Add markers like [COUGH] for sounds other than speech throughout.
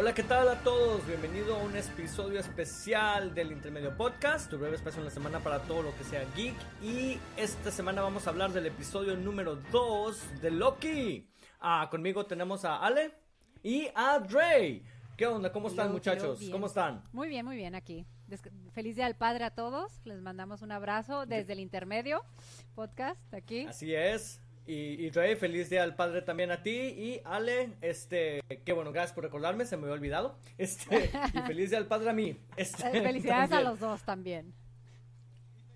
Hola, ¿qué tal a todos? Bienvenido a un episodio especial del Intermedio Podcast, tu breve espacio en la semana para todo lo que sea geek. Y esta semana vamos a hablar del episodio número 2 de Loki. Ah, conmigo tenemos a Ale y a Dre. ¿Qué onda? ¿Cómo están, muchachos? ¿Cómo están? Muy bien, muy bien aquí. Des- Feliz Día del Padre a todos. Les mandamos un abrazo desde el intermedio podcast aquí. Así es. Y, y Dre, feliz día al padre también a ti. Y Ale, este, qué bueno, gracias por recordarme, se me había olvidado. Este, y [LAUGHS] feliz día al padre a mí. Este, Eh, Felicidades a los dos también.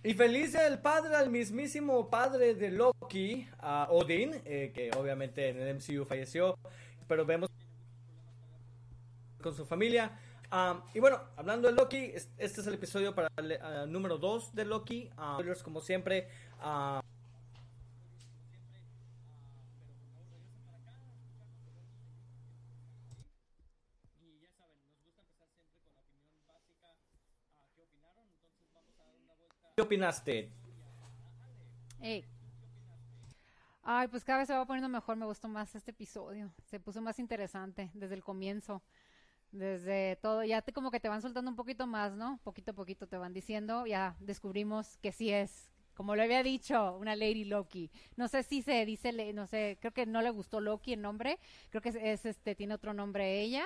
Y feliz día del padre al mismísimo padre de Loki, a Odin, eh, que obviamente en el MCU falleció, pero vemos con su familia. Ah, y bueno, hablando de Loki, es- este es el episodio para el ah, número 2 de Loki. Spoilers como siempre. ah, Y ya saben, nos gusta empezar siempre con la opinión básica. ah, ¿Qué opinaron? Entonces vamos a dar una vuelta. ¿Qué opinaste? Ey. Ay, pues cada vez se va poniendo mejor. Me gustó más este episodio. Se puso más interesante desde el comienzo. Desde todo, ya te como que te van soltando un poquito más, ¿no? Poquito a poquito te van diciendo. Ya descubrimos que sí es, como lo había dicho, una Lady Loki. No sé si se dice, no sé, creo que no le gustó Loki el nombre. Creo que es, este, tiene otro nombre ella.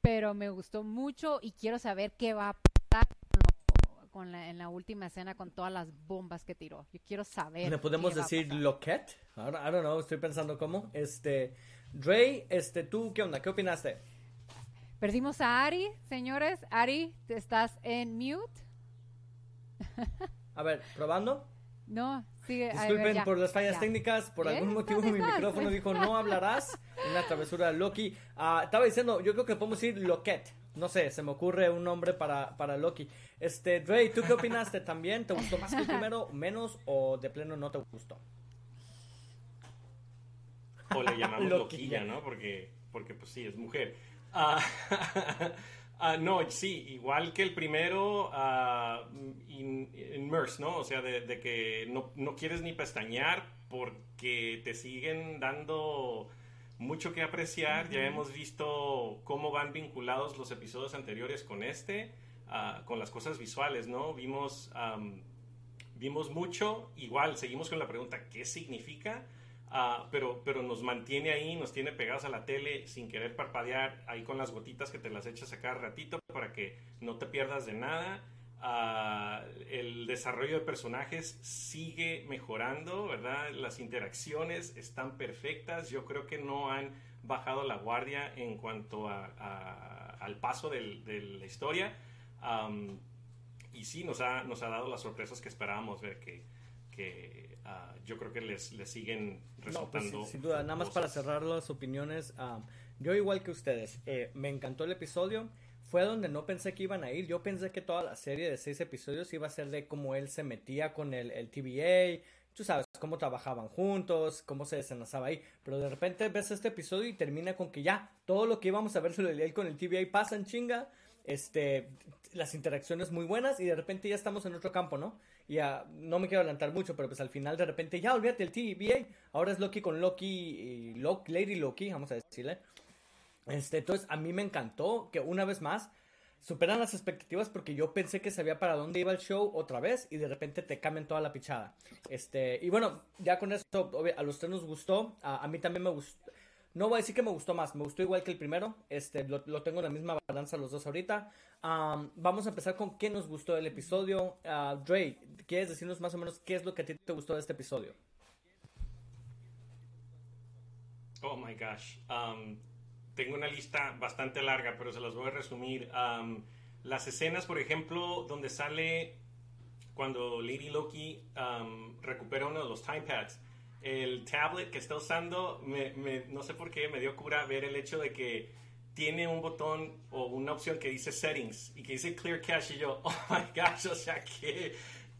Pero me gustó mucho y quiero saber qué va a pasar con, la, en la última escena con todas las bombas que tiró. Yo quiero saber. ¿Le podemos decir. Loquet? Don't, I don't know, estoy pensando cómo. Este, Dre, este, ¿tú qué onda? ¿Qué opinaste? Perdimos a Ari, señores. Ari, ¿te estás en mute? A ver, probando. No, sigue. ver, Disculpen ya, por las fallas ya. técnicas, por algún motivo ¿Dónde mi micrófono dijo no hablarás. [LAUGHS] Una travesura de Loki. Ah, estaba diciendo, yo creo que podemos decir Loquet. No sé, se me ocurre un nombre para, para Loki. Este, Dre, ¿tú qué opinaste también? ¿Te gustó más que el primero, menos o de pleno no te gustó? O le llamamos Loquilla. loquilla, ¿no? Porque, porque pues sí, es mujer. Ah, [LAUGHS] ah, no, sí, igual que el primero, ah, in- immerse, ¿no? O sea, de, de que no, no quieres ni pestañear porque te siguen dando mucho que apreciar. Ya hemos visto cómo van vinculados los episodios anteriores con este, ah, con las cosas visuales, ¿no? Vimos... am, vimos mucho, igual seguimos con la pregunta, ¿qué significa? Ah, pero, pero nos mantiene ahí, nos tiene pegados a la tele sin querer parpadear, ahí con las gotitas que te las echas a cada ratito para que no te pierdas de nada. Ah, el desarrollo de personajes sigue mejorando, ¿verdad? Las interacciones están perfectas. Yo creo que no han bajado la guardia en cuanto a- a- al paso del- de la historia. Am, y sí, nos ha, nos ha dado las sorpresas que esperábamos ver, que, que ah, yo creo que les, les siguen No, pues, resultando. sin, duda, nada más para cosas. cerrar las opiniones, yo igual que ustedes, eh, me encantó el episodio, fue donde no pensé que iban a ir, yo pensé que toda la serie de seis episodios iba a ser de cómo él se metía con el, TVA, tú sabes, cómo trabajaban juntos, cómo se desenlazaba ahí, pero de repente ves este episodio y termina con que ya, todo lo que íbamos a ver sobre él con el TVA pasa en chinga, este, las interacciones muy buenas y de repente ya estamos en otro campo, ¿no? Y no me quiero adelantar mucho, pero pues al final de repente ya olvídate el TVA, ahora es Loki con Loki y Lo- Lady Loki, vamos a decirle. Este, entonces a mí me encantó que una vez más superan las expectativas porque yo pensé que sabía para dónde iba el show otra vez y de repente te cambian toda la pichada. Este, y bueno, ya con esto a los tres nos gustó, a, a mí también me gustó. No voy a decir que me gustó más, me gustó igual que el primero. Este, lo, tengo en la misma balanza los dos ahorita. Am, vamos a empezar con qué nos gustó del episodio. Ah, Dre, ¿quieres decirnos más o menos qué es lo que a ti te gustó de este episodio? Oh my gosh. Um, tengo una lista bastante larga, pero se las voy a resumir. Um, las escenas, por ejemplo, donde sale cuando Lady Loki um, recupera uno de los time pads. El tablet que está usando, me- me- no sé por qué, me dio cura ver el hecho de que tiene un botón o una opción que dice settings y que dice clear cache y yo, [LAUGHS] oh my gosh, o sea, qué,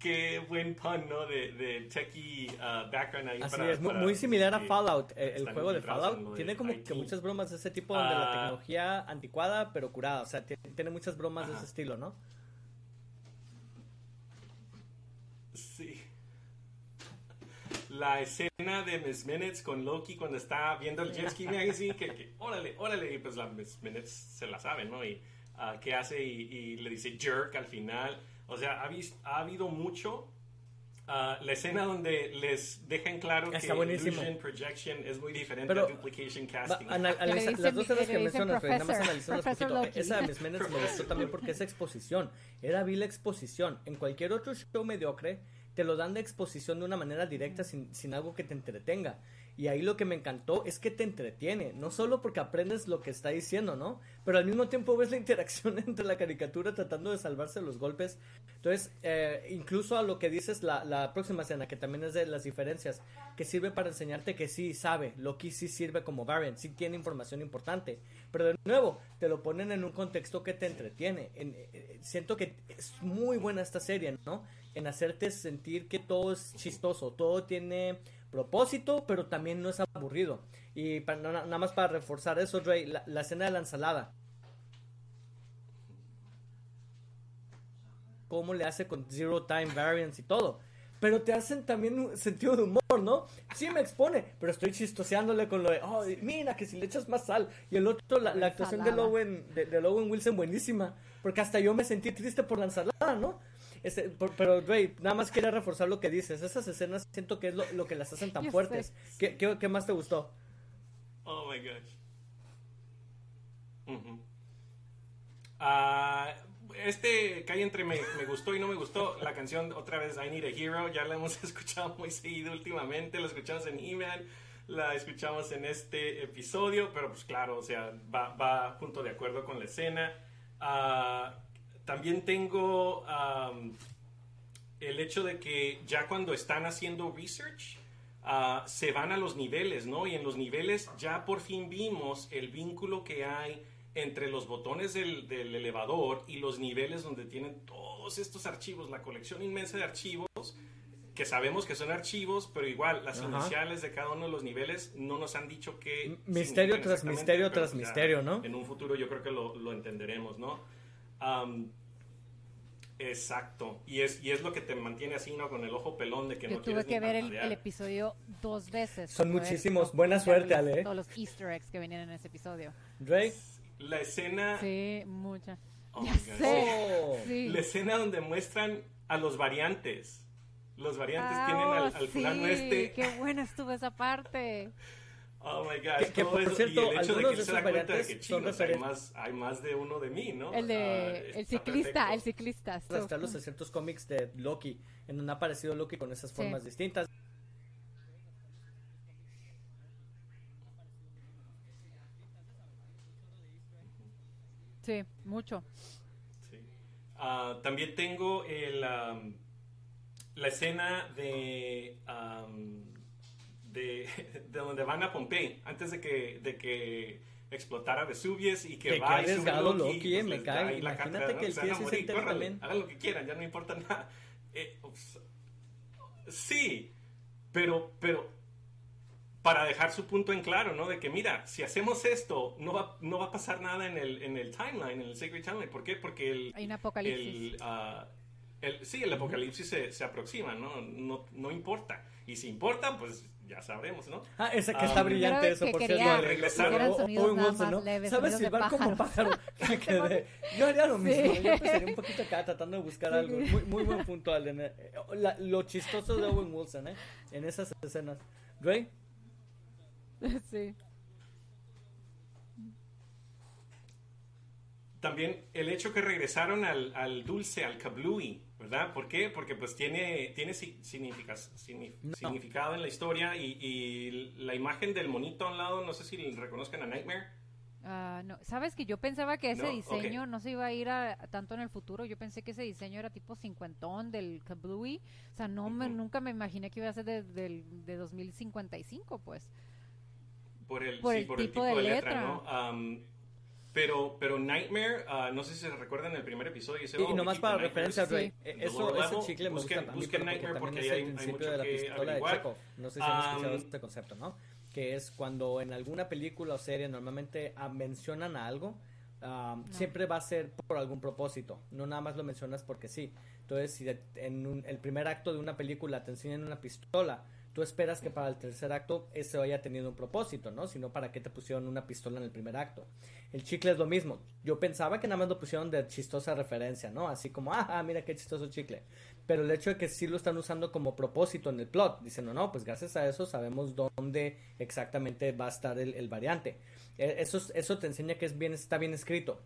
qué buen pun, ¿no? De, de techie uh, background ahí. Así para- es, para- muy similar a Fallout, eh, el juego de Fallout. lo Tiene como IT. que muchas bromas de ese tipo donde la Ah. tecnología anticuada pero curada, o sea, ti- tiene muchas bromas de ese estilo, ¿no? Sí. la escena de Miss Minutes con Loki cuando está viendo el Jet Ski Magazine, que, que órale, órale, y pues la Miss Minutes se la sabe, ¿no? Y uh, qué hace y, y, le dice jerk al final. O sea, ha, visto, ha habido mucho. Uh, la escena donde les dejan claro Está que buenísimo. illusion projection es muy diferente Pero, a duplication casting. Va, anal- analiza- dicen- las dos escenas que mencionas, Rey, nada más analizándolas professor poquito. Loki. Esa de Miss Minutes me [LAUGHS] gustó también porque es exposición. Era vil exposición. En cualquier otro show mediocre te lo dan de exposición de una manera directa sin, sin algo que te entretenga. Y ahí lo que me encantó es que te entretiene, no solo porque aprendes lo que está diciendo, ¿no? Pero al mismo tiempo ves la [LAUGHS] interacción entre la caricatura tratando de salvarse los golpes. Entonces, eh, incluso a lo que dices la, la próxima escena, que también es de las diferencias, que sirve para enseñarte que sí sabe, Loki sí sirve como variant, sí tiene información importante. Pero de nuevo, te lo ponen en un contexto que te entretiene. En- eh, siento que es muy buena esta serie, ¿no? En hacerte sentir que todo es chistoso, todo tiene propósito, pero también no es aburrido. Y nada más para reforzar eso, Dre, la, la escena de la ensalada. Cómo le hace con Zero Time Variance y todo. Pero te hacen también un sentido de humor, ¿no? Sí me expone, pero estoy chistoseándole con lo de, oh, mira, que si le echas más sal. Y el otro, la, la actuación de. Lowen, de, de Lowen Wilson, buenísima. Porque hasta yo me sentí triste por la ensalada, ¿no? Este, por- pero, Ray, nada más quería reforzar lo que dices. Esas escenas siento que es lo, lo que las hacen tan Yo fuertes. ¿Qué, qué, qué más te gustó? Oh my gosh. Ujú. Ah, este calle entre me, me gustó y no me gustó. La canción, otra vez, I Need a Hero, ya la hemos [LAUGHS] escuchado muy seguido últimamente. La escuchamos en He-Man, la escuchamos en este episodio, pero pues claro, o sea, va, va junto de acuerdo con la escena. Ah, también tengo am, el hecho de que ya cuando están haciendo research, ah, se van a los niveles, ¿no? Y en los niveles ya por fin vimos el vínculo que hay entre los botones del, del elevador y los niveles donde tienen todos estos archivos, la colección inmensa de archivos, que sabemos que son archivos, pero igual las Ajá. iniciales de cada uno de los niveles no nos han dicho qué. Misterio tras misterio tras misterio, ¿no? En un futuro yo creo que lo, lo entenderemos, ¿no? Am, exacto. Y es, y es lo que te mantiene así, ¿no? Con el ojo pelón de que Yo no tuve quieres que ni ver el, el episodio dos veces. Son muchísimos. ¿no? Buena suerte, Ale. Todos los easter eggs que venían en ese episodio. Dre. La escena... Sí, mucha. Oh ya sé. Oh. Sí. La escena donde muestran a los variantes. Los variantes Ah, tienen al, al fulano sí, este. Qué buena estuvo esa parte. [LAUGHS] Oh my gosh. Que- que, por eso, cierto, y el hecho de que algunos él de se da esos cuenta de variantes que son chicos, hay más, hay más de uno de mí, ¿no? El Ah, de el está ciclista, perfecto. el ciclista. estuvo- arrastrarlos a ciertos cómics de Loki, en donde ha aparecido Loki con esas Sí. formas distintas. Sí, mucho. Sí. Ah, también tengo el, am, la escena de, am, de, de donde van a Pompey, antes de que, de que explotara Vesuvius y que Que- va que y Loki, Loki, eh, pues, me cae. Imagínate que el Se van a tío sí se morir, entere córranle, también. Hagan lo que quieran, ya no importa nada. Eh, ups, sí, pero, pero para dejar su punto en claro, ¿no? De que mira, si hacemos esto, no va, no va a pasar nada en el, en el timeline, en el Sacred Timeline. ¿Por qué? Porque el, Hay un apocalipsis. el, ah, el- sí, el apocalipsis se, se aproxima, ¿no? ¿no? No importa. Y si importa, pues ya sabremos, ¿no? Ah, ese que Ah, está brillante eso, que por quería cierto. que regresar. hicieran O- sonidos Owen Wilson, más ¿no? leves, ¿Sabes silbar como pájaro? [LAUGHS] Me quedé- Yo haría lo mismo. Sí. Yo empezaría un poquito acá tratando de buscar Sí. algo. Muy, muy buen punto, Alden. eh. La- lo chistoso de Owen Wilson, ¿eh? En esas escenas. Ray, [LAUGHS] sí. También el hecho que regresaron al, al dulce, al kablooey, ¿verdad? ¿Por qué? Porque pues tiene, tiene No. significado en la historia y, y la imagen del monito a un lado, no sé si reconozcan a Nightmare. Ah, no, sabes que yo pensaba que ese No, diseño ok. no se iba a ir a, a tanto en el futuro. Yo pensé que ese diseño era tipo cincuentón del Kablooey. O sea, no me, Ujú. nunca me imaginé que iba a ser de, del- de 2055, pues. Por el, Por sí, el por el tipo tipo de de letra, letra. ¿no? Am, pero, pero Nightmare, ah, no sé si se recuerdan el primer episodio. ese, y, oh, y nomás para referencia, in eh, the eso, ese chicle me busquen, gusta a mí busquen porque Nightmare porque es hay, el hay principio mucho de la pistola de averiguar. Chekhov. No sé si han escuchado Um, este concepto, ¿no? Que es cuando en alguna película o serie normalmente ah, mencionan a algo, ah, siempre va a ser por algún propósito. No nada más lo mencionas porque sí. Entonces, si de- en un- el primer acto de una película te enseñan una pistola, tú esperas que para el tercer acto ese haya tenido un propósito, ¿no? Si no, ¿para qué te pusieron una pistola en el primer acto? El chicle es lo mismo. Yo pensaba que nada más lo pusieron de chistosa referencia, ¿no? Así como, ah, mira qué chistoso chicle. Pero el hecho de que sí lo están usando como propósito en el plot, dicen, no, no, pues gracias a eso sabemos dónde exactamente va a estar el, variante. E, eso, eso te enseña que es bien, está bien escrito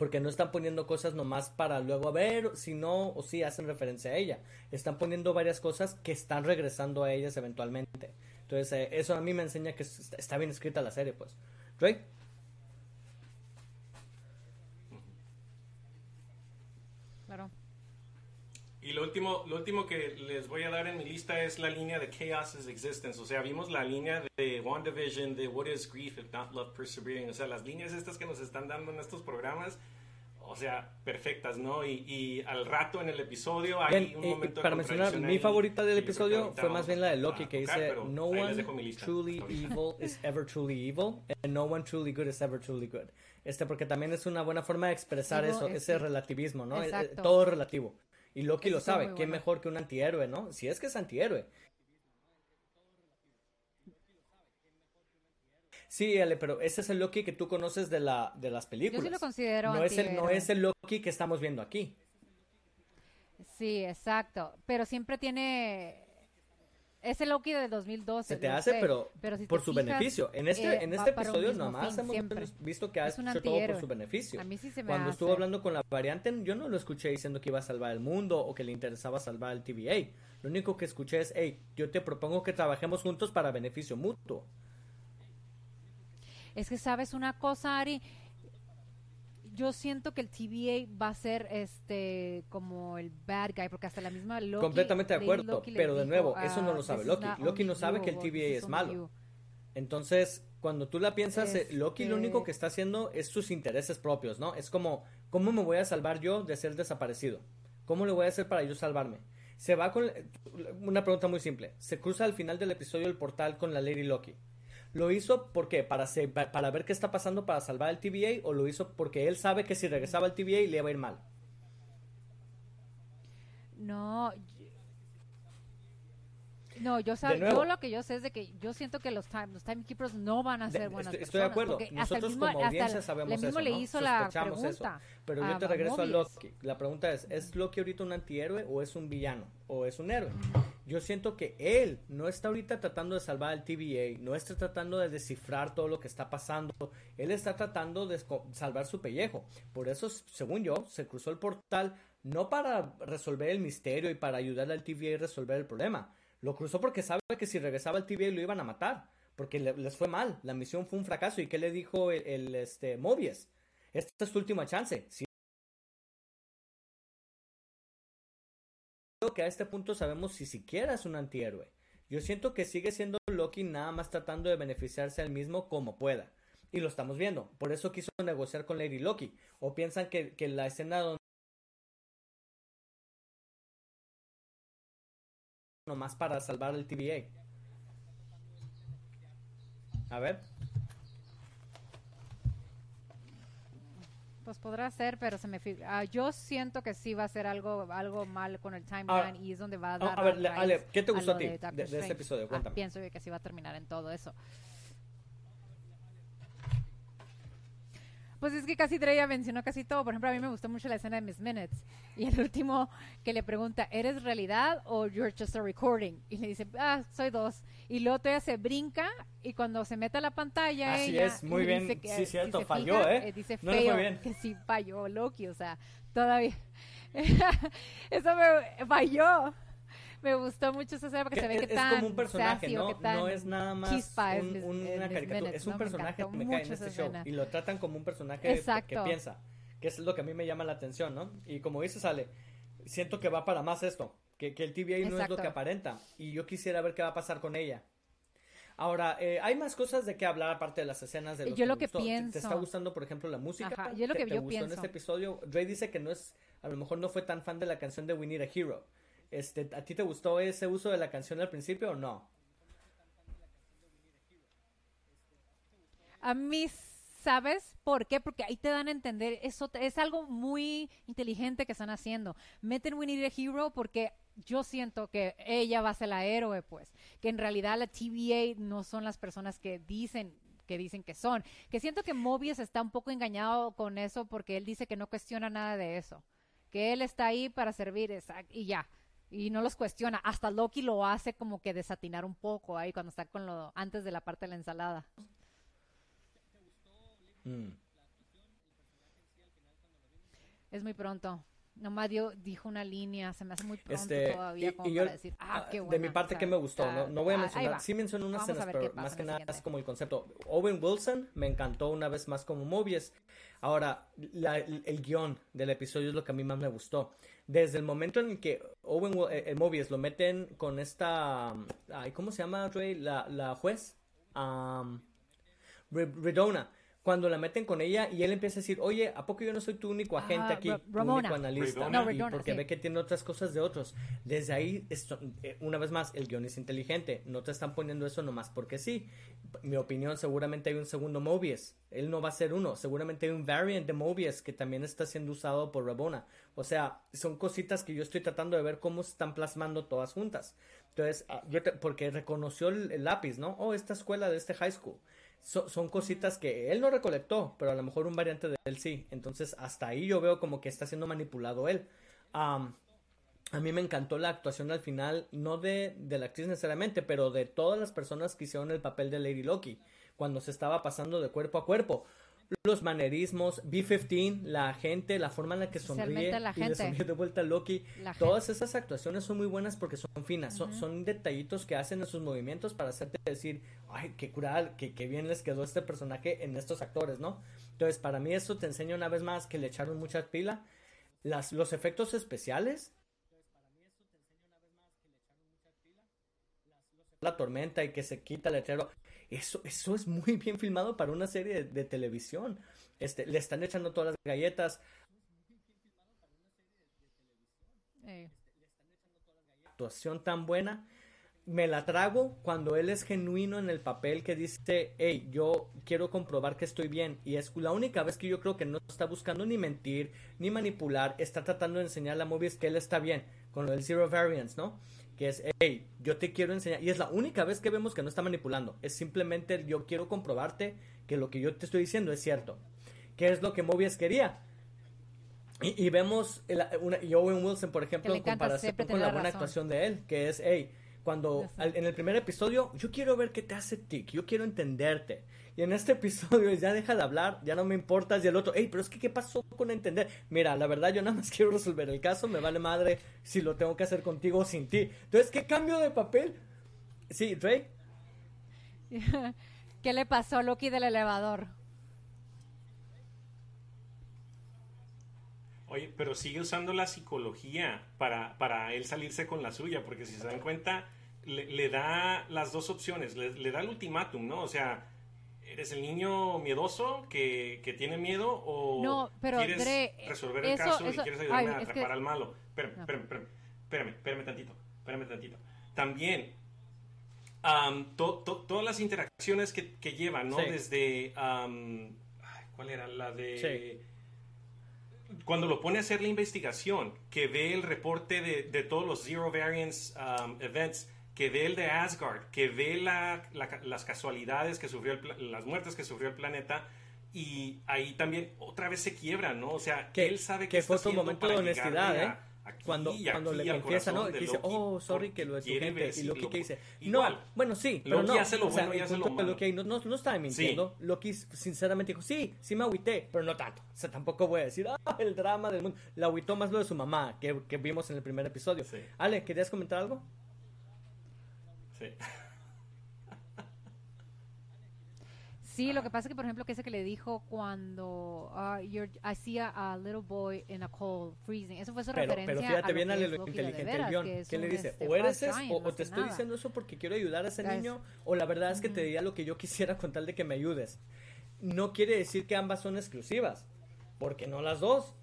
porque no están poniendo cosas nomás para luego ver si no o si hacen referencia a ella. Están poniendo varias cosas que están regresando a ellas eventualmente. Entonces, eh, eso a mí me enseña que está bien escrita la serie, pues. Drake. Claro. Y lo último, lo último que les voy a dar en mi lista es la línea de Chaos Existence. O sea, vimos la línea de WandaVision, de What is Grief if not Love Persevering. O sea, las líneas estas que nos están dando en estos programas, o sea, perfectas, ¿no? Y, al rato en el episodio hay un momento Para mencionar, mi favorita del episodio fue más bien la de Loki, que dice, No one truly evil is ever truly evil, and no one truly good is ever truly good. Este, porque también es una buena forma de expresar eso, ese relativismo, ¿no? Eh, eh, todo relativo. Y Loki lo sabe, qué mejor que un antihéroe, ¿no? Si es que es antihéroe. Sí, Ale, pero ese es el Loki que tú conoces de, la, de las películas. Yo sí lo considero no es el No es el Loki que estamos viendo aquí. Sí, exacto. Pero siempre tiene es el Loki de 2012. Se te hace, pero, por su beneficio. En este, eh, en este episodio nomás hemos visto que ha hecho todo por su beneficio. A mí sí se me Cuando estuvo hablando con la variante, yo no lo escuché diciendo que iba a salvar el mundo o que le interesaba salvar el TVA. Lo único que escuché es, hey, yo te propongo que trabajemos juntos para beneficio mutuo. Es que sabes una cosa, Ari, yo siento que el TVA va a ser este como el bad guy porque hasta la misma Loki completamente de acuerdo pero de nuevo eso no lo sabe Loki Loki no sabe que el TVA es malo. entonces cuando tú la piensas eh, Loki lo único este que está haciendo es sus intereses propios no es como cómo me voy a salvar yo de ser desaparecido cómo le voy a hacer para yo salvarme se va con una pregunta muy simple. Se cruza al final del episodio el portal con la Lady Loki ¿Lo hizo por qué? ¿Para, ¿Para ver qué está pasando para salvar el TVA? ¿O lo hizo porque él sabe que si regresaba al TVA le iba a ir mal? No, no, yo, yo lo que yo sé es de que yo siento que los, time, los timekeepers no van a ser buenas estoy, estoy de acuerdo. Nosotros como audiencia sabemos eso, mismo le hizo la pregunta. Pero yo te regreso a Loki. La pregunta es, ¿es Loki ahorita un antihéroe o es un villano? ¿O es un héroe? Yo siento que él no está ahorita tratando de salvar al TVA, no está tratando de descifrar todo lo que está pasando. Él está tratando de salvar su pellejo. Por eso, según yo, se cruzó el portal no para resolver el misterio y para ayudar al TVA a resolver el problema lo cruzó porque sabe que si regresaba al TVA lo iban a matar. Porque les fue mal. La misión fue un fracaso. ¿Y qué le dijo el, este, Mobius? Esta es tu última chance. Que a este punto sabemos si siquiera es un antihéroe. Yo siento que sigue siendo Loki nada más tratando de beneficiarse al mismo como pueda. Y lo estamos viendo. Por eso quiso negociar con Lady Loki. O piensan que, que la escena donde nomás para salvar el TVA. A ver. Pues podrá ser, pero se me uh, yo siento que sí va a ser algo algo mal con el timeline ah, y es donde va a dar a ver, Ale, ¿qué te gustó a, ti de, este episodio? Ah, Cuéntame. pienso que sí va a terminar en todo eso. Pues es que casi Dreya mencionó casi todo. Por ejemplo, a mí me gustó mucho la escena de Miss Minutes. Y el [LAUGHS] último que le pregunta, ¿eres realidad o you're just a recording? Y le dice, ah, soy dos. Y luego todavía se brinca y cuando se mete a la pantalla Así es, muy [LAUGHS] bien. Dice que, sí, cierto, falló, ¿eh? ¿eh? Dice feo, que sí falló Loki, o sea, todavía... [LAUGHS] Eso me falló me gustó mucho esa serie porque se ve que es, tan como un personaje, ¿no? no es nada más un, una caricatura, es un personaje que me cae en este show y lo tratan como un personaje que piensa, que es lo que a mí me llama la atención, ¿no? Y como dice Sale, siento que va para más esto, que, que el TVA no es lo que aparenta y yo quisiera ver qué va a pasar con ella. Ahora, eh, hay más cosas de qué hablar aparte de las escenas de los Yo lo que pienso. ¿Te, está gustando, por ejemplo, la música? Ajá, yo lo que ¿Te, yo gustó pienso. en este episodio? Dre dice que no es, a lo mejor no fue tan fan de la canción de We Need a Hero. Este, ¿A ti te gustó ese uso de la canción al principio o no? A mí, ¿sabes por qué? Porque ahí te dan a entender, eso es algo muy inteligente que están haciendo. Meten We Need a Hero porque yo siento que ella va a ser la héroe, pues, que en realidad la TVA no son las personas que dicen que dicen que son, que siento que Mobius está un poco engañado con eso porque él dice que no cuestiona nada de eso, que él está ahí para servir y ya, y no los cuestiona, hasta Loki lo hace como que desatinar un poco ahí cuando está con lo antes de la parte de la ensalada. Mm. Es muy pronto. Nomás dio, dijo una línea, se me hace muy pronto este, todavía como para decir, ah, qué bueno. De mi parte, ¿qué me gustó? No, no voy a mencionar, sí menciono unas escenas, pero más que nada es como el concepto. Owen Wilson me encantó una vez más como Mobius. Ahora, el, guion del episodio es lo que a mí más me gustó. Desde el momento en el que Owen eh, el Mobius lo meten con esta, ¿cómo se llama, Ray? La, la juez, um, Redona cuando la meten con ella y él empieza a decir, oye, ¿a poco yo no soy tu único agente aquí? Tu único analista. No, y porque ve que tiene otras cosas de otros. Desde ahí, esto, eh, una vez más, el guion es inteligente. No te están poniendo eso nomás porque sí. Mi opinión, seguramente hay un segundo Mobius. Él no va a ser uno. Seguramente hay un variant de Mobius que también está siendo usado por Rabona. O sea, son cositas que yo estoy tratando de ver cómo se están plasmando todas juntas. Entonces, ah, yo porque reconoció el lápiz, ¿no? Oh, esta escuela de este high school son cositas que él no recolectó, pero a lo mejor un variante de él sí. Entonces, hasta ahí yo veo como que está siendo manipulado él. a mí me encantó la actuación al final, no de, de, la actriz necesariamente, pero de todas las personas que hicieron el papel de Lady Loki, cuando se estaba pasando de cuerpo a cuerpo los manerismos, B-15, la gente, la forma en la que sonríe la y le sonríe de vuelta a Loki. Todas esas actuaciones son muy buenas porque son finas, son, son, detallitos que hacen en sus movimientos para hacerte decir, ay, qué cural, qué, qué bien les quedó este personaje en estos actores, ¿no? Entonces, para mí eso te enseña una vez más que le echaron mucha pila. Las, los efectos especiales. La tormenta y que se quita el letrero. Eso, eso es muy bien filmado para una serie de, televisión. Este, le están echando todas las galletas. Actuación tan buena. Me la trago cuando él es genuino en el papel que dice, hey, yo quiero comprobar que estoy bien. Y es la única vez que yo creo que no está buscando ni mentir, ni manipular, está tratando de enseñar a Mobius que él está bien, con lo del Zero Variance, ¿no? Que es, hey, yo te quiero enseñar, y es la única vez que vemos que no está manipulando, es simplemente yo quiero comprobarte que lo que yo te estoy diciendo es cierto, que es lo que Mobius quería. Y, vemos una, y Owen Wilson, por ejemplo, en comparación con la buena actuación de él, que es, hey, cuando en el primer episodio, yo quiero ver qué te hace tic, yo quiero entenderte. Y en este episodio ya deja de hablar, ya no me importas. Y el otro, hey, pero es que ¿qué pasó con entender? Mira, la verdad yo nada más [LAUGHS] quiero resolver el caso, me vale madre si lo tengo que hacer contigo o sin ti. Entonces, ¿qué cambio de papel? Sí, Drake. [LAUGHS] ¿Qué le pasó a Loki del elevador? Oye, pero sigue usando la psicología para, para él salirse con la suya, porque si se dan cuenta, le, da las dos opciones, le, le da el ultimátum, ¿no? O sea, ¿Eres el niño miedoso que, que tiene miedo o no, pero, quieres resolver el caso y quieres ayudarme a atrapar al malo? Espérame, espérame, espérame, espérame, tantito, espérame tantito. También, todas las interacciones que, que lleva, ¿no? Desde, ¿cuál era? La de... Cuando lo pone a hacer la investigación, que ve el reporte de, de todos los Zero Variance Events que ve el de Asgard, que ve las casualidades que sufrió, las muertes que sufrió el planeta, y ahí también otra vez se quiebra, ¿no? O sea, que él sabe que, que fue un momento de honestidad, ¿eh? Cuando, cuando le confiesa, ¿no? dice, oh, sorry, que lo es su gente. Y Loki que dice, no, bueno, sí, pero no. hace lo o sea, bueno y hace lo malo. Loki no, no, no estaba mintiendo. Sí. Loki sinceramente dijo, sí, sí me agüité, pero no tanto. O sea, tampoco voy a decir, ah, el drama del mundo. La agüitó más lo de su mamá, que, que vimos en el primer episodio. Sí. Ale, ¿querías comentar algo? Sí. [LAUGHS] lo que pasa es que, por ejemplo, que ese que le dijo cuando uh, hacía a little boy in a cold freezing. Eso fue su referencia. Pero fíjate bien a lo inteligente el guion. Que, le dice? Este, o eres eso, o, te estoy diciendo eso porque quiero ayudar a ese niño, o la verdad es que te diría lo que yo quisiera con tal de que me ayudes. No quiere decir que ambas son exclusivas, porque no las dos.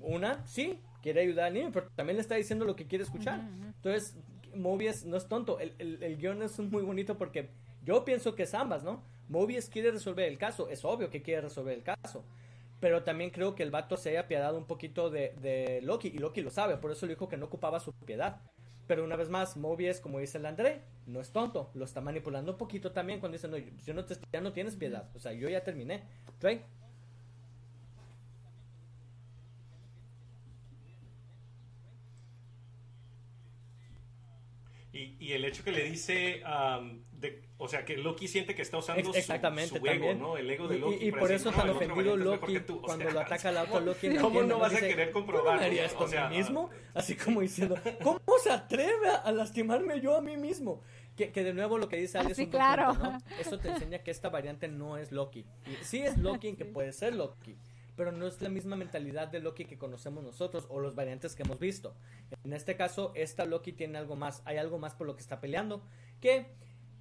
Una, sí, quiere ayudar al niño, pero también le está diciendo lo que quiere escuchar. Entonces, Mobius no es tonto. El, el, el, guion es muy bonito porque yo pienso que es ambas, ¿no? Mobius quiere resolver el caso. Es obvio que quiere resolver el caso. Pero también creo que el vato se haya apiadado un poquito de, de Loki. Y Loki lo sabe. Por eso le dijo que no ocupaba su piedad. Pero una vez más, Mobius, como dice el André, no es tonto, lo está manipulando un poquito también cuando dice, no, yo no ya no tienes piedad, o sea, yo ya terminé. Drake. Y, y, el hecho que le dice, um, de, o sea, que Loki siente que está usando Exactamente, su, su ego, ¿no? El ego de Loki. Y, y por decir, eso no, tan otro ofendido es Loki. O cuando sea, lo ataca al otro Loki. [LAUGHS] ¿Cómo entiende, no vas a dice, querer ¿Cómo comprobar? me haría esto O sea, a mí mismo? [LAUGHS] Así como diciendo, ¿cómo se atreve a, a lastimarme yo a mí mismo? Que, que, de nuevo lo que dice Ali es Sí, claro. punto, ¿no? Eso te enseña que esta variante no es Loki. Y sí es Loki [LAUGHS] en que puede ser Loki, pero no es la misma mentalidad de Loki que conocemos nosotros o los variantes que hemos visto. En este caso, esta Loki tiene algo más, hay algo más por lo que está peleando, que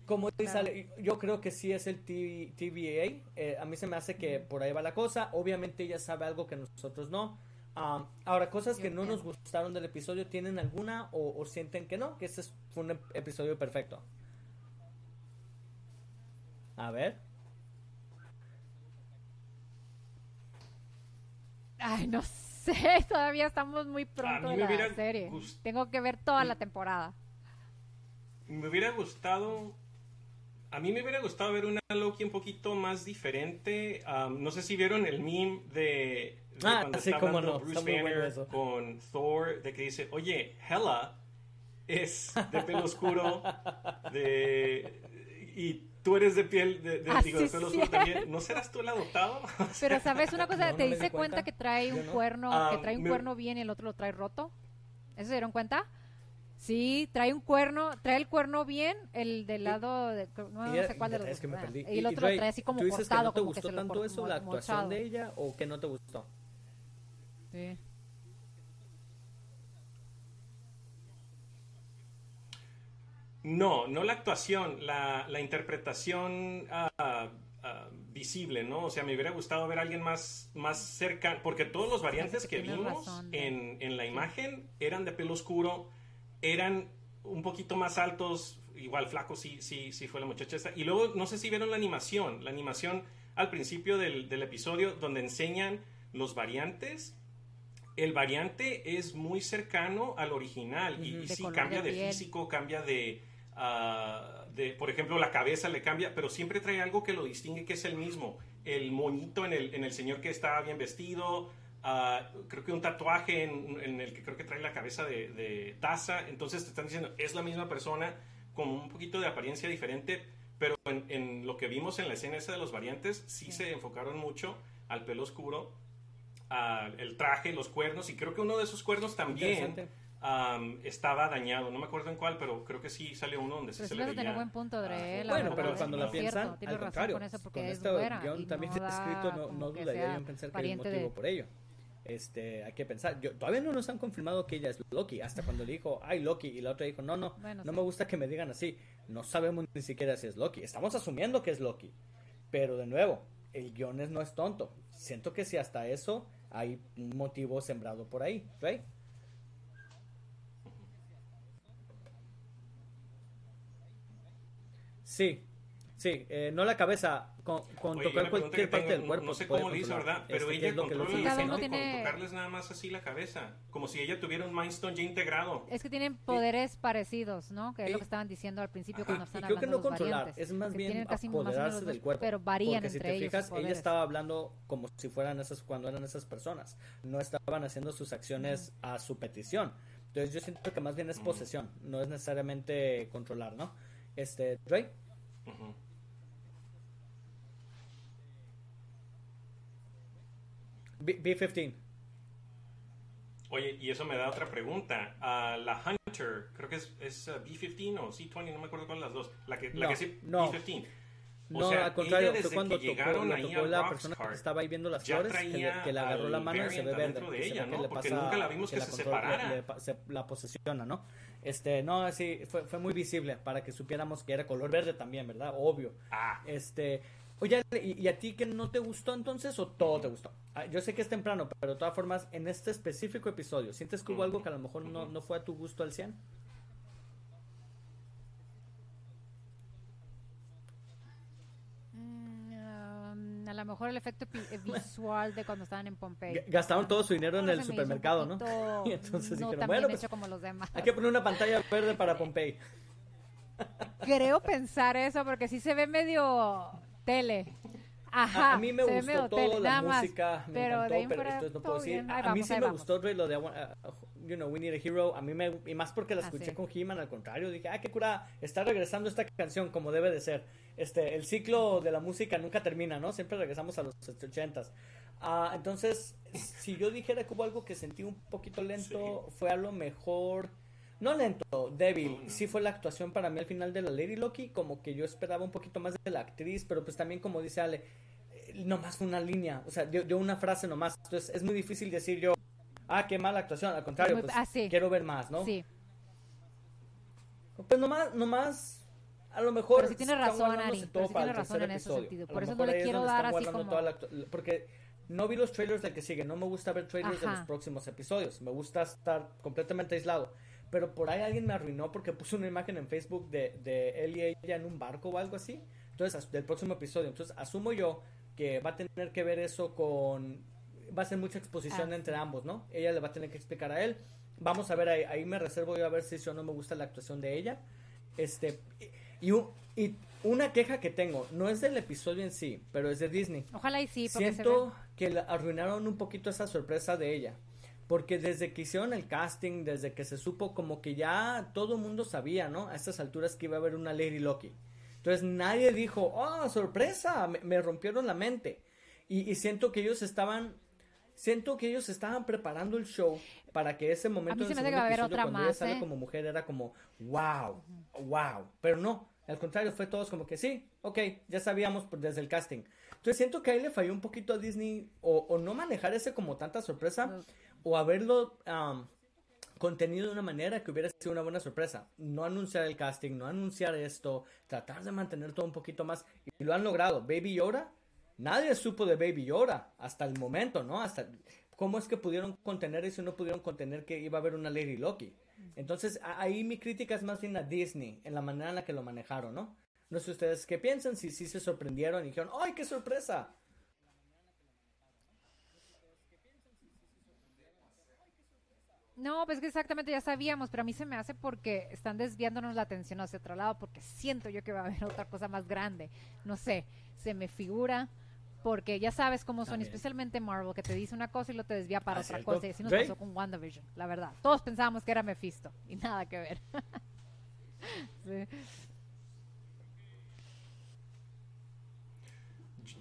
como dice yo creo que sí es el T- TVA, eh, a mí se me hace que por ahí va la cosa, obviamente ella sabe algo que nosotros no. Ah, ahora, cosas que no nos gustaron del episodio, ¿tienen alguna o, o sienten que no? Que este es- fue un ep- episodio perfecto. A ver. Ay, no sé, [LAUGHS] todavía estamos muy pronto de la serie. gust- Tengo que ver toda la temporada. Me hubiera gustado. A mí me hubiera gustado ver una Loki un poquito más diferente. Um, no sé si vieron el meme de, de Ah, cuando sí, está hablando no, Bruce está muy bueno Banner con Thor, de que dice, oye, Hela es de pelo oscuro, de y tú eres de piel de, de- Ah, digo, de sí, pelo sí. oscuro también. ¿No serás tú el adoptado? [LAUGHS] Pero sabes una cosa, No, ¿te no diste cuenta? cuenta. que trae un no. cuerno, Ah, que trae un me- cuerno bien y el otro lo trae roto? ¿Eso se dieron cuenta? Sí, trae un cuerno, trae el cuerno bien, el del lado de, no, sé cuál de los es perdí. Y el otro lo trae así como ¿Tú dices cortado, que no te como que gustó tanto eso, la actuación mochado. de ella, o que no te gustó? Sí. No, no la actuación, la, la interpretación ah, ah, visible, ¿no? O sea, me hubiera gustado ver a alguien más, más cerca, porque todos los variantes que vimos razón, en, en la imagen eran de pelo oscuro, eran un poquito más altos, igual flacos sí, sí, sí fue la muchacha esta. Y luego, no sé si vieron la animación, la animación al principio del, del episodio donde enseñan los variantes. El variante es muy cercano al original y, sí cambia de físico, cambia de, ah, de, por ejemplo, la cabeza le cambia, pero siempre trae algo que lo distingue que es el mismo. El moñito en el, en el señor que está bien vestido, ah, creo que un tatuaje en, en el que creo que trae la cabeza de, de taza, entonces te están diciendo, es la misma persona con un poquito de apariencia diferente, pero en, en lo que vimos en la escena esa de los variantes, sí, se enfocaron mucho al pelo oscuro, al el traje, los cuernos, y creo que uno de esos cuernos también Am, estaba dañado, no me acuerdo en cuál, pero creo que sí salió uno donde sí Pero se sí le vas a tener veía. buen punto, Dre, ah, la Bueno, pero cuando la piensan, al contrario, con eso porque con es yo y también no escrito, no, no dudaría en pensar que hay un motivo de- por ello. Este, hay que pensar, yo, todavía no nos han confirmado que ella es Loki, hasta cuando le dijo, ay Loki, y la otra dijo, no, no, Bueno, no sí. me gusta que me digan así, no sabemos ni siquiera si es Loki, estamos asumiendo que es Loki, pero de nuevo, el guion es- no es tonto, siento que si hasta eso hay un motivo sembrado por ahí, ¿right? Sí, sí, eh, no la cabeza, con, con Oye, tocar cualquier parte tengo, del cuerpo. No, sé cómo hizo, controlar. ¿verdad? Pero Este, ¿qué ella es lo que controla ¿no? escenario tiene- con tocarles nada más así la cabeza. Como si ella tuviera un Mind Stone ya integrado. Es que tienen poderes parecidos, ¿no? Que es lo Y- que estaban diciendo al principio Ajá. cuando Y están creo que no controlar, variantes, es más que bien casi más menos del cuerpo. Pero varían Porque si entre te ellos fijas, ella estaba hablando como si fueran esas, cuando eran esas personas. No estaban haciendo sus acciones a su petición. Entonces yo siento que más bien es posesión, no es necesariamente controlar, ¿no? Este, Dre, Ujú. B- B15. Oye, y eso me da otra pregunta. Ah, la Hunter, creo que es, es ah, B-15 o C-20, no me acuerdo cuál de las dos. La que, la No, que sí, no. B-15. O No, sea, al contrario, fue cuando que tocó, ahí tocó la persona que estaba ahí viendo las flores, que le, que le agarró la mano y se ve verde. adentro de ella, le Porque pasa- nunca la vimos que se control- separara. le- le pa- se- la posesiona, ¿no? Este, no, sí, fue, fue muy visible para que supiéramos que era color verde también, ¿verdad? Obvio. Ah, Este, oye, ¿y, y a ti que no te gustó entonces o todo te gustó? Ah, Yo sé que es temprano, pero de todas formas, en este específico episodio, ¿sientes que hubo algo que a lo mejor no, no fue a tu gusto al 100? Mm, um, a lo lo mejor el efecto eh, visual de cuando estaban en Pompey. Gastaron todo su dinero en el supermercado, ¿no? [LAUGHS] Y entonces no dijeron, bueno, pues, como los demás. hay que poner una pantalla verde para Pompey. [LAUGHS] Creo pensar eso porque sí se ve medio tele. Ajá, a, mí me gustó todo la música, me pero encantó, pero entonces no puedo decir. a, mí sí me gustó lo de you know, We Need a Hero, a mí me y más porque la ah, escuché con He-Man al contrario, dije, "Ah, qué cura, está regresando esta canción como debe de ser." Este, el ciclo de la música nunca termina, ¿no? Siempre regresamos a los 80s. Ah, entonces, si yo dijera que hubo algo que sentí un poquito lento, fue a lo mejor no lento, débil. Sí fue la actuación para mí al final de la Lady Loki, como que yo esperaba un poquito más de la actriz, pero pues también como dice Ale, eh, nomás una línea, o sea, dio, una frase nomás. Entonces es muy difícil decir yo, ah, qué mala actuación, al contrario, pues ah, quiero ver más, ¿no? Sí. Pues nomás, nomás, a lo mejor... Pero sí tiene razón, Ari, pero sí tiene razón en ese sentido. Por eso no le quiero dar así como... porque no vi los trailers del que sigue, no me gusta ver trailers de los próximos episodios, me gusta estar completamente aislado pero por ahí alguien me arruinó porque puso una imagen en Facebook de, de él y ella en un barco o algo así. Entonces, del próximo episodio. Entonces, asumo yo que va a tener que ver eso con... Va a ser mucha exposición ah. entre ambos, ¿no? Ella le va a tener que explicar a él. Vamos a ver, ahí, ahí me reservo yo a ver si eso no me gusta la actuación de ella. Este, y, y una queja que tengo, no es del episodio en sí, pero es de Disney. Ojalá y sí, porque Siento que arruinaron un poquito esa sorpresa de ella. Porque desde que hicieron el casting, desde que se supo, como que ya todo el mundo sabía, ¿no? A estas alturas que iba a haber una Lady Loki. Entonces nadie dijo, oh, sorpresa, me, rompieron la mente. Y, siento que ellos estaban, siento que ellos estaban preparando el show para que ese momento en el otra cuando ella sale ¿eh? como mujer era como, wow, wow. Pero no, al contrario, fue todos como que sí, ok, ya sabíamos desde el casting. Entonces siento que ahí le falló un poquito a Disney o, no manejar ese como tanta sorpresa o haberlo contenido de una manera que hubiera sido una buena sorpresa. No anunciar el casting, no anunciar esto, tratar de mantener todo un poquito más. Y lo han logrado. Baby Yoda, nadie supo de Baby Yoda hasta el momento, ¿no? Cómo es que pudieron contener eso y no pudieron contener que iba a haber una Lady Loki. Entonces, ahí mi crítica es más bien a Disney, en la manera en la que lo manejaron, ¿no? No sé ustedes qué piensan, si sí se sorprendieron y dijeron, ¡ay, qué sorpresa! No, pues que exactamente ya sabíamos, pero a mí se me hace porque están desviándonos la atención hacia otro lado, porque siento yo que va a haber otra cosa más grande. No sé, se me figura, porque ya sabes cómo son, especialmente Marvel, que te dice una cosa y lo te desvía para ah, otra cosa. Y así nos pasó con WandaVision, la verdad. Todos pensábamos que era Mephisto y nada que ver. [LAUGHS] sí.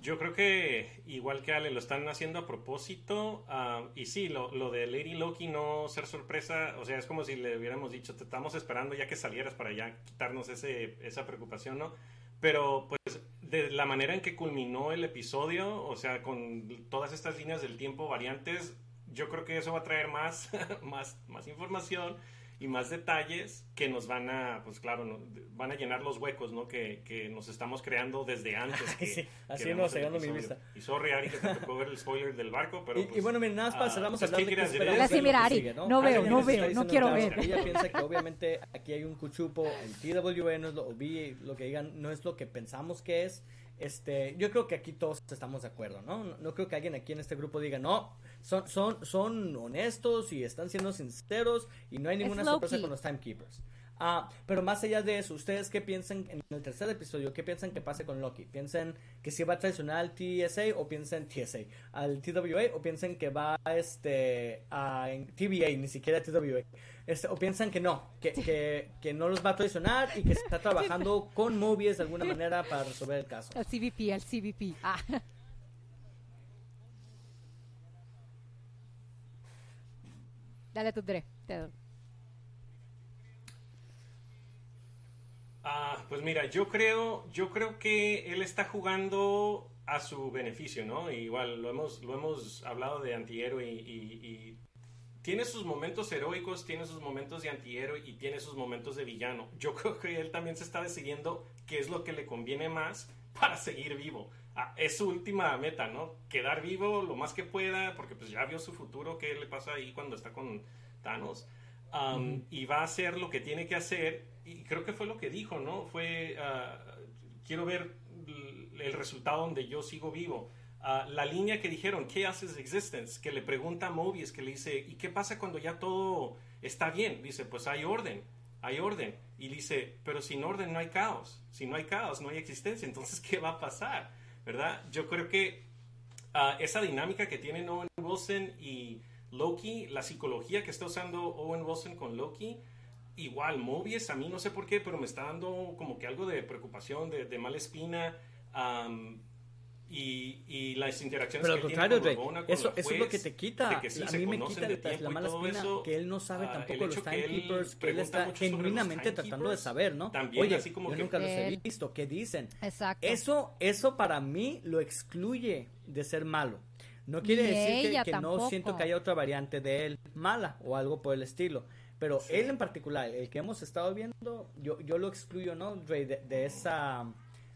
Yo creo que igual que Ale lo están haciendo a propósito ah, y sí, lo, lo, de Lady Loki no ser sorpresa, o sea, es como si le hubiéramos dicho, te estamos esperando ya que salieras para ya quitarnos ese, esa preocupación, ¿no? Pero pues de la manera en que culminó el episodio, o sea, con todas estas líneas del tiempo variantes, yo creo que eso va a traer más, [LAUGHS] más, más información y más detalles que nos van a, pues claro, van a llenar los huecos, ¿no? Que, que nos estamos creando desde antes. [LAUGHS] Que, sí, así no, segundo mi vista. Y sorry, Ari, que te tocó ver el spoiler del barco, pero. Y, pues, bueno, mira, nada más para cerramos pues, hablando de que mira, Ari, no, veo, no veo, no quiero ver. Ella piensa que obviamente aquí hay un cuchupo, el TWE no es lo, lo que digan, no es lo que pensamos que es. Este, yo creo que aquí todos estamos de acuerdo, ¿no? No, creo que alguien aquí en este grupo diga, no, son, son, son honestos y están siendo sinceros y no hay ninguna sorpresa con los timekeepers. Ah, pero más allá de eso, ¿ustedes qué piensan en el tercer episodio? ¿Qué piensan que pase con Loki? ¿Piensan que si va a traicionar al TSA o piensan TSA? ¿Al TWA o piensan que va este, a en TVA, ni siquiera TWA? Este, ¿O piensan que no? Que, que, que, no los va a traicionar y que está trabajando [LAUGHS] con Mobius de alguna manera para resolver el caso? Al CBP, al CBP. Ah. Dale tu Dre, te doy. Ah, pues mira, yo creo, yo creo que él está jugando a su beneficio, ¿no? igual lo hemos, lo hemos hablado de antihéroe y, tiene sus momentos heroicos, tiene sus momentos de antihéroe y tiene sus momentos de villano. Yo [LAUGHS] creo que él también se está decidiendo qué es lo que le conviene más para seguir vivo. Ah, es su última meta, ¿no? Quedar vivo lo más que pueda, porque pues ya vio su futuro, qué le pasa ahí cuando está con Thanos. Y va a hacer lo que tiene que hacer y creo que fue lo que dijo, ¿no? Fue, ah, quiero ver el resultado donde yo sigo vivo. ah, la línea que dijeron, Chaos is Existence, que le pregunta a Mobius, que le dice, ¿y qué pasa cuando ya todo está bien? Dice, pues hay orden, hay orden. Y dice, pero sin orden no hay caos. Si no hay caos, no hay existencia. Entonces, ¿qué va a pasar? ¿Verdad? Yo creo que ah, esa dinámica que tienen Owen Wilson y Loki, la psicología que está usando Owen Wilson con Loki, igual Mobius, a mí no sé por qué, pero me está dando como que algo de preocupación, de, de mala espina. am, y, y las interacciones Pero al que contrario, tiene con con eso, la eso es lo juez, que te quita. de que sí a mí me quita de la- mala espina eso. que él no sabe Ah, tampoco los timekeepers, que él está genuinamente tratando de saber, ¿no? también Oye, así como yo que- nunca los he Él- visto, ¿qué dicen? Exacto. Eso, eso para mí lo excluye de ser malo. No quiere Ni decir que, que no siento que haya otra variante de él mala o algo por el estilo. Pero él en particular, el que hemos estado viendo, yo, yo lo excluyo, ¿no, Dre, de, de esa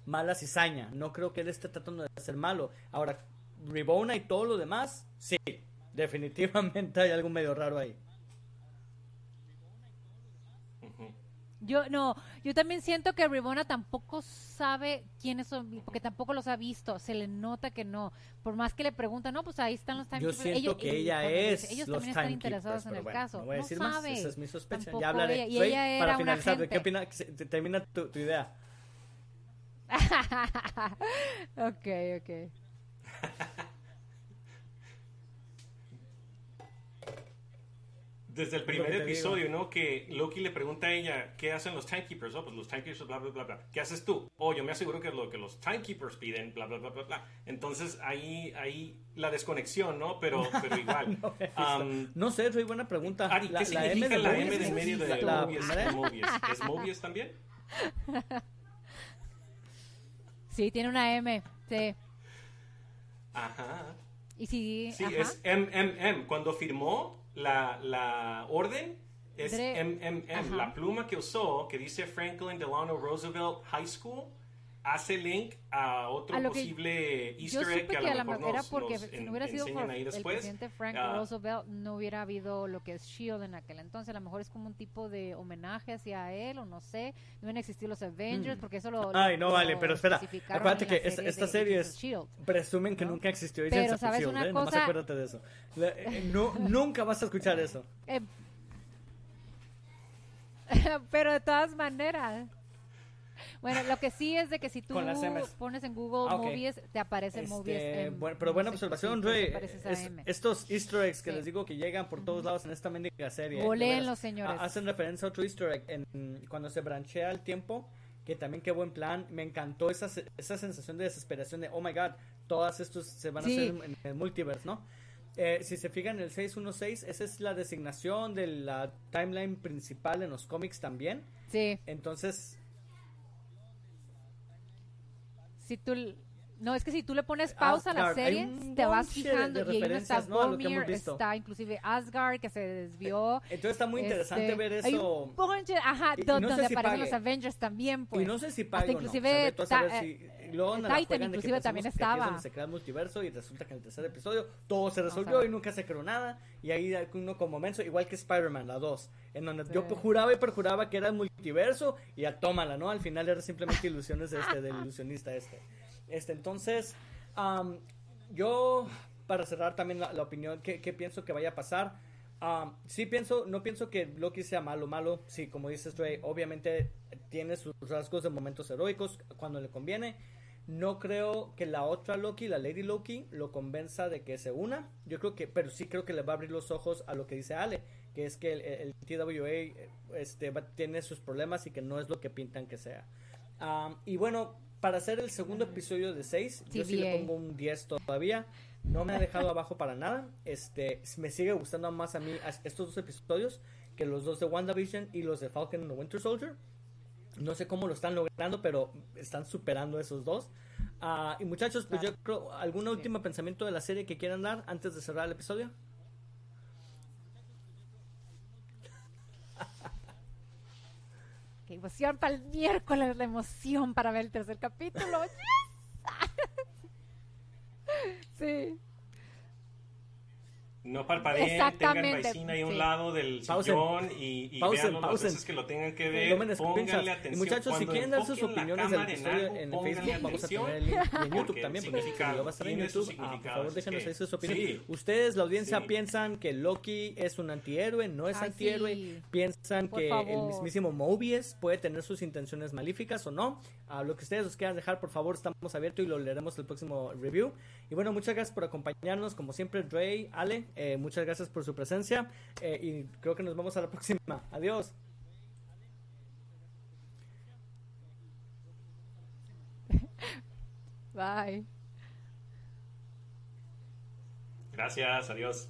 mala cizaña. No creo que él esté tratando de ser malo. Ahora, Ribona y todo lo demás, sí, [LAUGHS] definitivamente hay algo medio raro ahí. Yo no, yo también siento que Ribona tampoco sabe quiénes son, porque tampoco los ha visto, se le nota que no. Por más que le preguntan, no, pues ahí están los Yo timekeepers. siento Ellos- que ella es ellos los también están interesados en el bueno, caso. No voy a No decir más, sabe. esa es mi sospecha. Tampoco Ya hablaré. ella, y Dre, ella era para finalizar, ¿qué opina? Termina tu, tu idea. [LAUGHS] ok, ok. Desde el primer episodio, ¿no? Que Loki le pregunta a ella, ¿qué hacen los timekeepers? Oh, pues los timekeepers, bla, bla, bla, bla. ¿Qué haces tú? Oh, yo me aseguro que lo que los timekeepers piden, bla, bla, bla, bla, bla. Entonces, ahí, ahí la desconexión, ¿no? Pero, [LAUGHS] pero igual. No sé, Rey, buena pregunta. Ari, ¿qué significa la M de en medio de? Mobius? ¿Es Mobius también? [LAUGHS] Sí, tiene una M, sí. Ajá. Y si, Sí, ajá. es MMM. Cuando firmó la, la orden, es MMM. La pluma que usó, que dice Franklin Delano Roosevelt High School, hace link a otro A lo que posible Yo Easter egg supe que a que a lo mejor era nos, porque nos si en- no hubiera sido por el después. presidente Frank Ah, Roosevelt, no hubiera habido lo que es SHIELD en aquel entonces. A lo mejor es como un tipo de homenaje hacia él, o no sé. No hubieran existido los Avengers, Mm. porque eso lo. Ay, no lo vale, pero espera. Acuérdate que esta, serie esta serie es. S.H.I.E.L.D.. Presumen que ¿no? nunca existió Pero, Agents ¿sabes S.H.I.E.L.D., una ¿eh? Nomás cosa? acuérdate de eso. La- eh, no, [LAUGHS] nunca vas a escuchar eso. Eh, [LAUGHS] pero de todas maneras. Bueno, lo que sí es de que si tú pones en Google Ah, ok. Movies, te aparece Este, Movies. en- bueno, pero no buena sé, observación, Rey. Es- estos Easter eggs que Sí. les digo que llegan por todos lados en esta mendiga serie. veras. señores. Ha- Hacen referencia a otro Easter egg en, cuando se branchea el tiempo. Que también qué buen plan. Me encantó esa, esa sensación de desesperación de, oh my god, todas estos se van a Sí. hacer en, en el multiverse, ¿no? Eh, si se fijan en el 616, esa es la designación de la timeline principal en los cómics también. Sí, Entonces, si tú... No, es que si tú le pones pausa a la Asgard, hay serie, un te vas fijando. y ahí no está ¿no? a visto. está inclusive Asgard, que se desvió. entonces está muy interesante este, ver Hay eso. un bonche, ajá, Y- no donde si aparecen pague. los Avengers también, pues. y no sé si o no. inclusive sabe tú a saber Ta- si- eh, la Titan inclusive también estaba. se crea el multiverso y resulta que en el tercer episodio todo se a resolvió y nunca se creó nada. Y ahí hay uno como menso, igual que Spider-Man, la 2. En donde yo Sí. juraba y perjuraba que era el multiverso y ya tómala, ¿no? Al final era simplemente ilusiones de este, del ilusionista este. Este, entonces, am, yo, para cerrar también la, la opinión, ¿qué, qué pienso que vaya a pasar? Am, sí pienso, no pienso que Loki sea malo, malo. Sí, como dices, Ray, obviamente tiene sus rasgos de momentos heroicos cuando le conviene. No creo que la otra Loki, la Lady Loki, lo convenza de que se una. Yo creo que, pero sí creo que le va a abrir los ojos a lo que dice Ale, que es que el, el TWA este, va- tiene sus problemas y que no es lo que pintan que sea. Am, y bueno, para hacer el segundo episodio de 6, yo sí le pongo un 10 todavía. No me ha dejado [LAUGHS] abajo para nada. Este, me sigue gustando más a mí estos dos episodios que los dos de WandaVision y los de Falcon and the Winter Soldier. No sé cómo lo están logrando, pero están superando esos dos. Ah, y muchachos, pues Claro. yo creo, ¿algún último pensamiento de la serie que quieran dar antes de cerrar el episodio? Qué emoción para el miércoles, la emoción para ver el tercer capítulo. [LAUGHS] ¡Yes! [LAUGHS] sí. No parpadeen, tengan Vicina ahí a un sí. lado del Pausen. sillón y, y Pausen, véanlo las pausen. veces que lo tengan que ver. Pónganle screenshots. atención. Y muchachos, si quieren dar sus opiniones del en algo, en Facebook, vamos a tener el link. Y en YouTube también, porque el video va a estar en YouTube. Ah, por favor, déjenos que, ahí sus opiniones. sí. Ustedes, la audiencia, Sí. piensan que Loki es un antihéroe, no es Ay, antihéroe. sí. Piensan Por que el mismísimo Mobius puede tener sus intenciones malíficas o no. A lo que ustedes nos quieran dejar, por favor, estamos abiertos y lo leeremos el próximo review. Y bueno, muchas gracias por acompañarnos. Como siempre, Dre, Ale, eh, muchas gracias por su presencia. eh, y creo que nos vemos a la próxima. Adiós. Bye. Gracias, adiós.